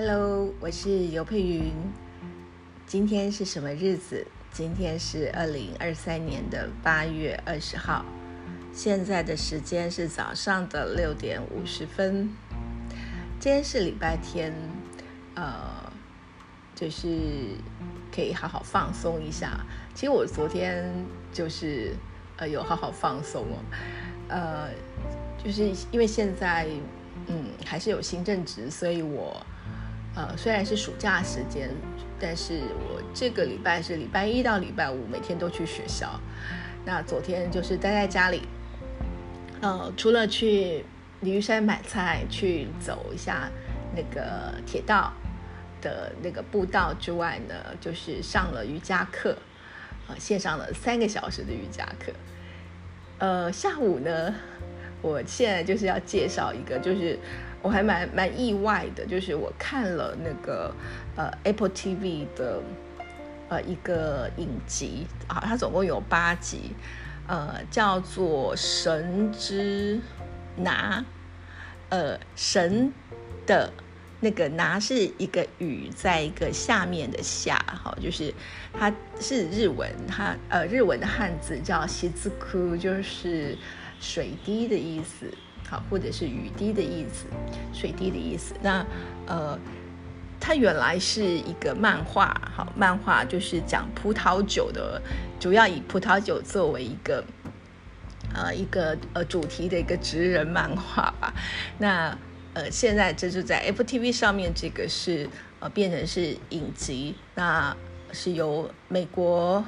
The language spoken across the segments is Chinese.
Hello，我是尤佩云。今天是什么日子？今天是二零二三年的八月二十号。现在的时间是早上的六点五十分。今天是礼拜天，呃，就是可以好好放松一下。其实我昨天就是呃有好好放松哦，呃，就是因为现在嗯还是有新正职，所以我。呃，虽然是暑假时间，但是我这个礼拜是礼拜一到礼拜五，每天都去学校。那昨天就是待在家里，呃，除了去鲤鱼山买菜，去走一下那个铁道的那个步道之外呢，就是上了瑜伽课，呃，线上了三个小时的瑜伽课。呃，下午呢，我现在就是要介绍一个，就是。我还蛮蛮意外的，就是我看了那个呃 Apple TV 的呃一个影集啊，它总共有八集，呃叫做《神之拿》，呃神的那个拿是一个雨在一个下面的下，哈，就是它是日文，它呃日文的汉字叫西字库，就是水滴的意思。好，或者是雨滴的意思，水滴的意思。那呃，它原来是一个漫画，好，漫画就是讲葡萄酒的，主要以葡萄酒作为一个呃一个呃主题的一个职人漫画吧。那呃，现在这就在 Apple TV 上面，这个是呃变成是影集，那是由美国。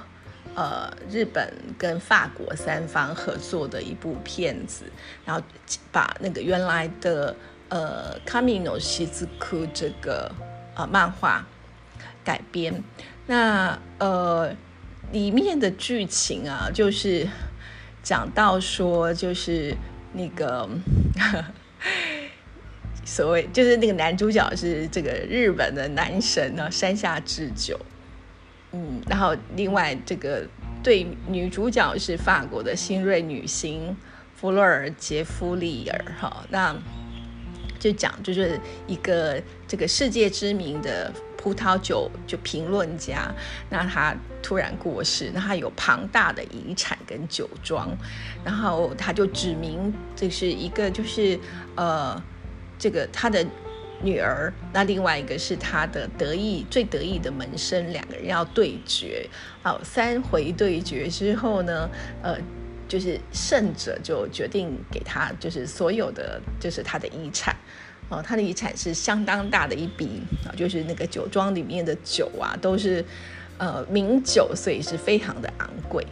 呃，日本跟法国三方合作的一部片子，然后把那个原来的呃《卡米诺西之库》这个呃漫画改编。那呃里面的剧情啊，就是讲到说，就是那个 所谓就是那个男主角是这个日本的男神呢，山下智久。嗯，然后另外这个对女主角是法国的新锐女星弗洛尔杰夫利尔哈，那就讲就是一个这个世界知名的葡萄酒就评论家，那他突然过世，那他有庞大的遗产跟酒庄，然后他就指明这是一个就是呃这个他的。女儿，那另外一个是他的得意最得意的门生，两个人要对决。好，三回对决之后呢，呃，就是胜者就决定给他，就是所有的，就是他的遗产。哦，他的遗产是相当大的一笔啊，就是那个酒庄里面的酒啊，都是呃名酒，所以是非常的昂贵。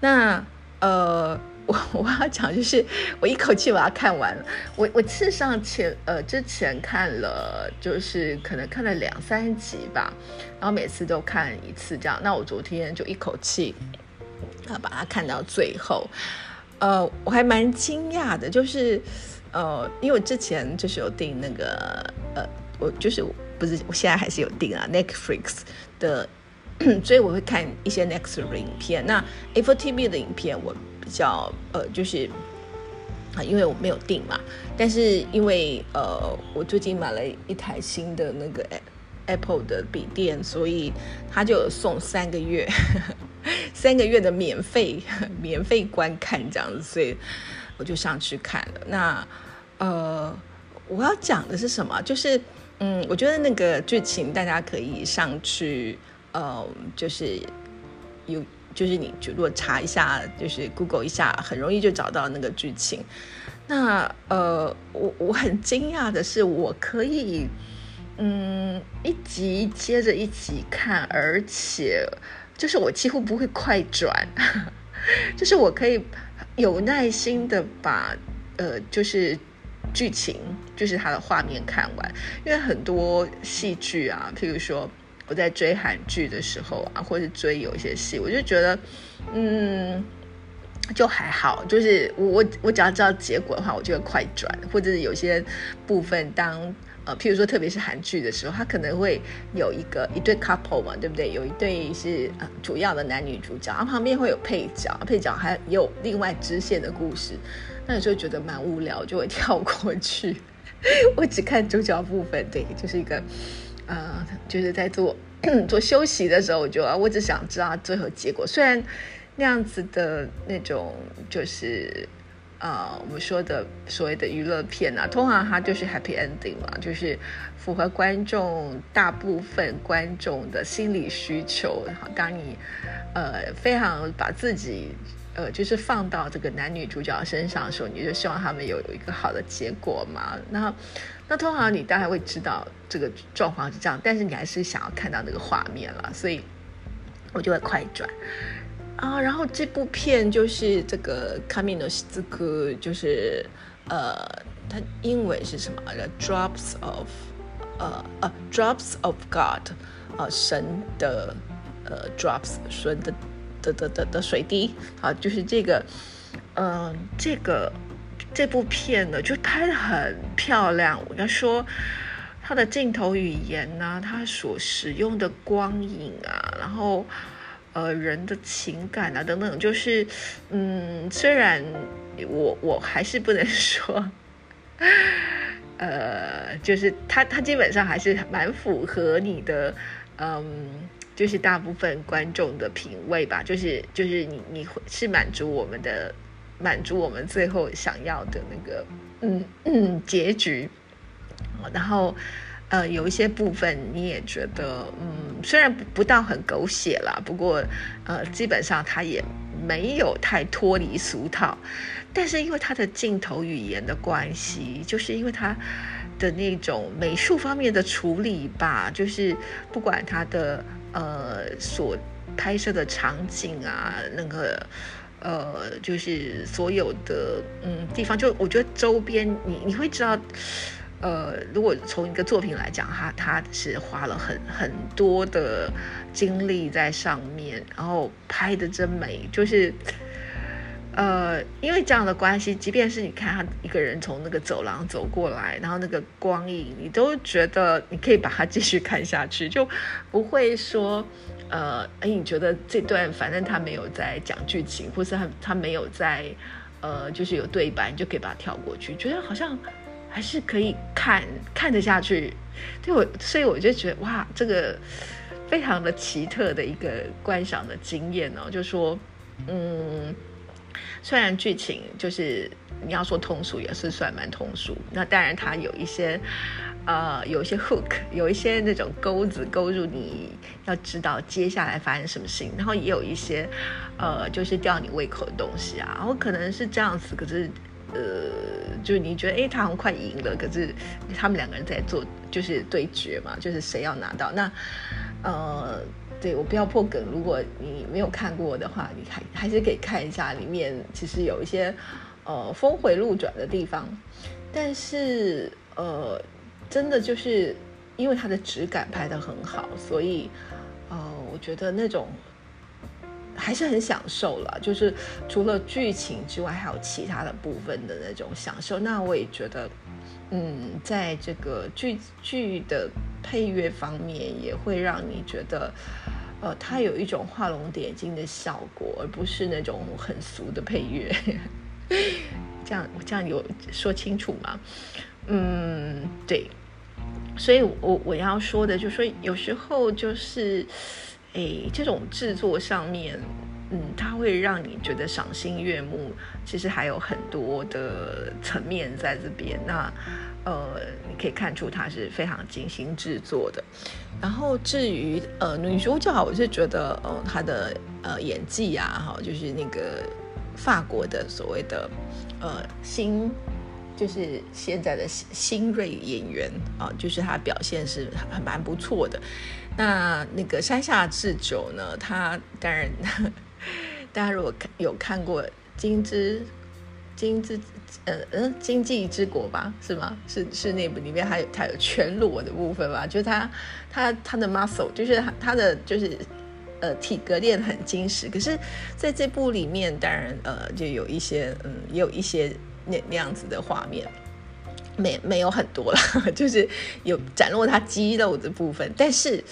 那呃。我 我要讲就是，我一口气把它看完了。我我事实上前呃之前看了，就是可能看了两三集吧，然后每次都看一次这样。那我昨天就一口气啊把它看到最后。呃，我还蛮惊讶的，就是呃，因为我之前就是有订那个呃，我就是不是我现在还是有订啊 Netflix 的，所以我会看一些 Next 的影片。那 Apple TV 的影片我。比较呃，就是啊，因为我没有订嘛，但是因为呃，我最近买了一台新的那个 Apple 的笔电，所以他就有送三个月，三个月的免费免费观看这样子，所以我就上去看了。那呃，我要讲的是什么？就是嗯，我觉得那个剧情大家可以上去，呃，就是有。就是你就如果查一下，就是 Google 一下，很容易就找到那个剧情。那呃，我我很惊讶的是，我可以嗯一集接着一集看，而且就是我几乎不会快转，就是我可以有耐心的把呃就是剧情，就是它的画面看完。因为很多戏剧啊，譬如说。我在追韩剧的时候啊，或者是追有一些戏，我就觉得，嗯，就还好。就是我我我只要知道结果的话，我就会快转，或者是有些部分当呃，譬如说特别是韩剧的时候，它可能会有一个一对 couple 嘛，对不对？有一对是呃主要的男女主角，然后旁边会有配角，配角还有另外支线的故事，那有时候觉得蛮无聊，就会跳过去。我只看主角部分，对，就是一个呃，就是在做 做休息的时候，我就我只想知道最后结果。虽然那样子的那种就是呃，我们说的所谓的娱乐片啊，通常它就是 happy ending 嘛，就是符合观众大部分观众的心理需求。当你呃非常把自己。呃，就是放到这个男女主角身上的时候，你就希望他们有有一个好的结果嘛？那那通常你大概会知道这个状况是这样，但是你还是想要看到那个画面了，所以我就会快转啊。然后这部片就是这个《Camino》就是呃，它英文是什么？The Drops of 呃呃 Drops of God 呃神的呃 Drops 神的。的的的的水滴啊，就是这个，嗯，这个这部片呢，就拍的很漂亮。我要说，它的镜头语言呢，它所使用的光影啊，然后呃人的情感啊等等，就是嗯，虽然我我还是不能 说，呃，就是它它基本上还是蛮符合你的，嗯。就是大部分观众的品味吧，就是就是你你会是满足我们的，满足我们最后想要的那个嗯嗯结局，然后呃有一些部分你也觉得嗯虽然不不到很狗血啦，不过呃基本上它也没有太脱离俗套，但是因为它的镜头语言的关系，就是因为它的那种美术方面的处理吧，就是不管它的。呃，所拍摄的场景啊，那个呃，就是所有的嗯地方，就我觉得周边你你会知道，呃，如果从一个作品来讲，他他是花了很很多的精力在上面，然后拍的真美，就是。呃，因为这样的关系，即便是你看他一个人从那个走廊走过来，然后那个光影，你都觉得你可以把它继续看下去，就不会说，呃，哎，你觉得这段反正他没有在讲剧情，或是他他没有在，呃，就是有对白，你就可以把它跳过去，觉得好像还是可以看看得下去。对我，所以我就觉得哇，这个非常的奇特的一个观赏的经验哦，就说，嗯。虽然剧情就是你要说通俗，也是算蛮通俗。那当然它有一些，呃，有一些 hook，有一些那种钩子勾住你要知道接下来发生什么事情。然后也有一些，呃，就是吊你胃口的东西啊。然后可能是这样子，可是，呃，就是你觉得，哎，他好像快赢了，可是他们两个人在做就是对决嘛，就是谁要拿到那，呃。对我不要破梗，如果你没有看过的话，你还还是可以看一下，里面其实有一些呃峰回路转的地方，但是呃真的就是因为它的质感拍得很好，所以呃我觉得那种还是很享受了，就是除了剧情之外，还有其他的部分的那种享受。那我也觉得，嗯，在这个剧剧的。配乐方面也会让你觉得，呃，它有一种画龙点睛的效果，而不是那种很俗的配乐。这样我这样有说清楚吗？嗯，对。所以我我要说的就是说，有时候就是，哎，这种制作上面。嗯，它会让你觉得赏心悦目。其实还有很多的层面在这边。那呃，你可以看出它是非常精心制作的。然后至于呃女主角，我是觉得呃她的呃演技啊，哈，就是那个法国的所谓的呃新，就是现在的新新锐演员啊，就是她表现是很蛮不错的。那那个山下智久呢，他当然。大家如果看有看过《金枝金之呃嗯经济之国》吧，是吗？是是那部里面还有他有全裸的部分吧？就是他他他的 muscle，就是他的就是呃体格练很精实。可是在这部里面，当然呃就有一些嗯也有一些那那样子的画面。没没有很多了，就是有展露他肌肉的部分，但是，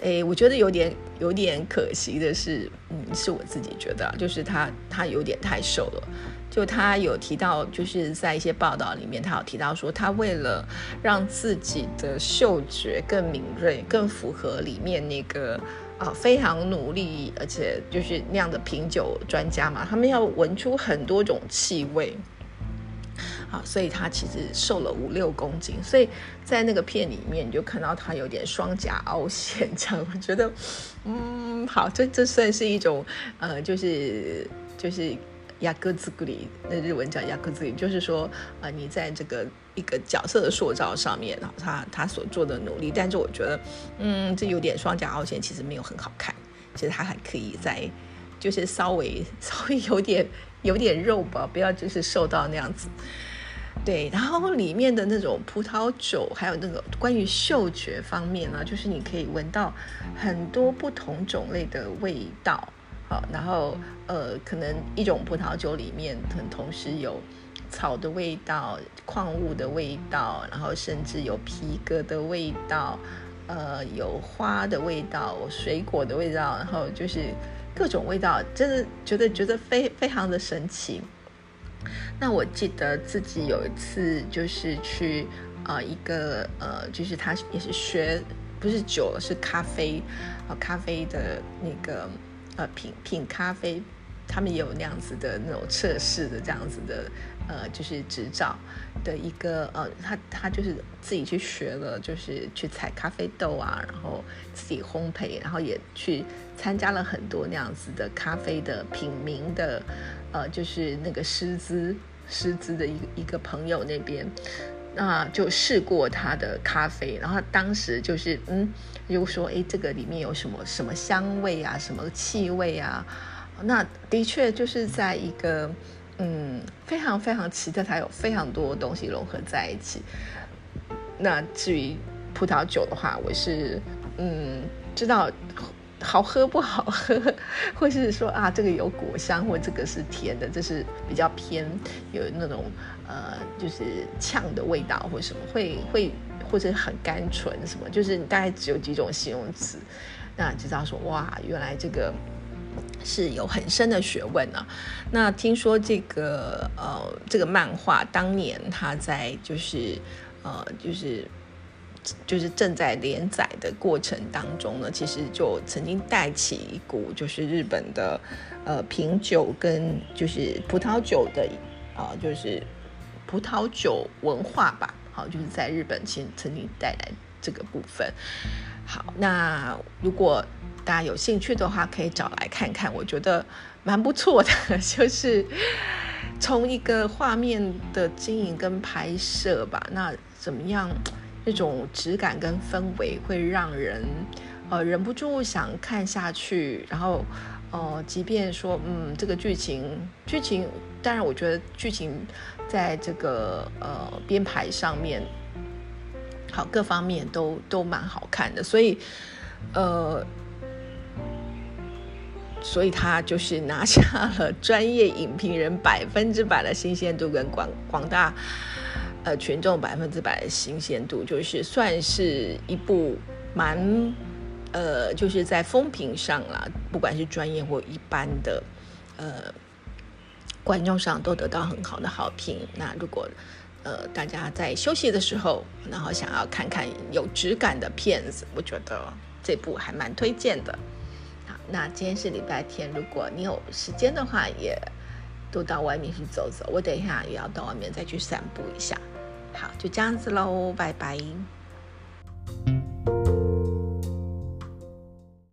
诶，我觉得有点有点可惜的是，嗯，是我自己觉得，就是他他有点太瘦了。就他有提到，就是在一些报道里面，他有提到说，他为了让自己的嗅觉更敏锐，更符合里面那个啊非常努力，而且就是那样的品酒专家嘛，他们要闻出很多种气味。好，所以他其实瘦了五六公斤，所以在那个片里面你就看到他有点双颊凹陷，这样我觉得，嗯，好，这这算是一种呃，就是就是雅各兹古里，那日文叫亚克兹里，就是说呃，你在这个一个角色的塑造上面，然后他他所做的努力，但是我觉得，嗯，这有点双颊凹陷，其实没有很好看，其实他还可以在就是稍微稍微有点有点肉吧，不要就是瘦到那样子。对，然后里面的那种葡萄酒，还有那个关于嗅觉方面呢，就是你可以闻到很多不同种类的味道，好，然后呃，可能一种葡萄酒里面可能同时有草的味道、矿物的味道，然后甚至有皮革的味道，呃，有花的味道、水果的味道，然后就是各种味道，真的觉得觉得非非常的神奇。那我记得自己有一次就是去呃一个呃，就是他也是学不是酒了，是咖啡啊咖啡的那个呃品品咖啡，他们也有那样子的那种测试的这样子的呃就是执照的一个呃他他就是自己去学了，就是去采咖啡豆啊，然后自己烘焙，然后也去参加了很多那样子的咖啡的品名的。呃，就是那个师资师资的一个一个朋友那边，那就试过他的咖啡，然后当时就是嗯，就说哎，这个里面有什么什么香味啊，什么气味啊？那的确就是在一个嗯非常非常奇特，它有非常多东西融合在一起。那至于葡萄酒的话，我是嗯知道。好喝不好喝，或是说啊，这个有果香，或这个是甜的，这是比较偏有那种呃，就是呛的味道，或什么会会或者很甘醇什么，就是你大概只有几种形容词，那知道说哇，原来这个是有很深的学问啊。那听说这个呃，这个漫画当年他在就是呃，就是。就是正在连载的过程当中呢，其实就曾经带起一股就是日本的呃品酒跟就是葡萄酒的啊，就是葡萄酒文化吧。好，就是在日本其实曾经带来这个部分。好，那如果大家有兴趣的话，可以找来看看，我觉得蛮不错的。就是从一个画面的经营跟拍摄吧，那怎么样？这种质感跟氛围会让人，呃，忍不住想看下去。然后，呃，即便说，嗯，这个剧情，剧情，当然，我觉得剧情在这个呃编排上面，好，各方面都都蛮好看的。所以，呃，所以他就是拿下了专业影评人百分之百的新鲜度跟广广大。呃，群众百分之百的新鲜度，就是算是一部蛮呃，就是在风评上啦，不管是专业或一般的呃观众上，都得到很好的好评。那如果呃大家在休息的时候，然后想要看看有质感的片子，我觉得这部还蛮推荐的。好，那今天是礼拜天，如果你有时间的话，也都到外面去走走。我等一下也要到外面再去散步一下。好，就这样子喽，拜拜。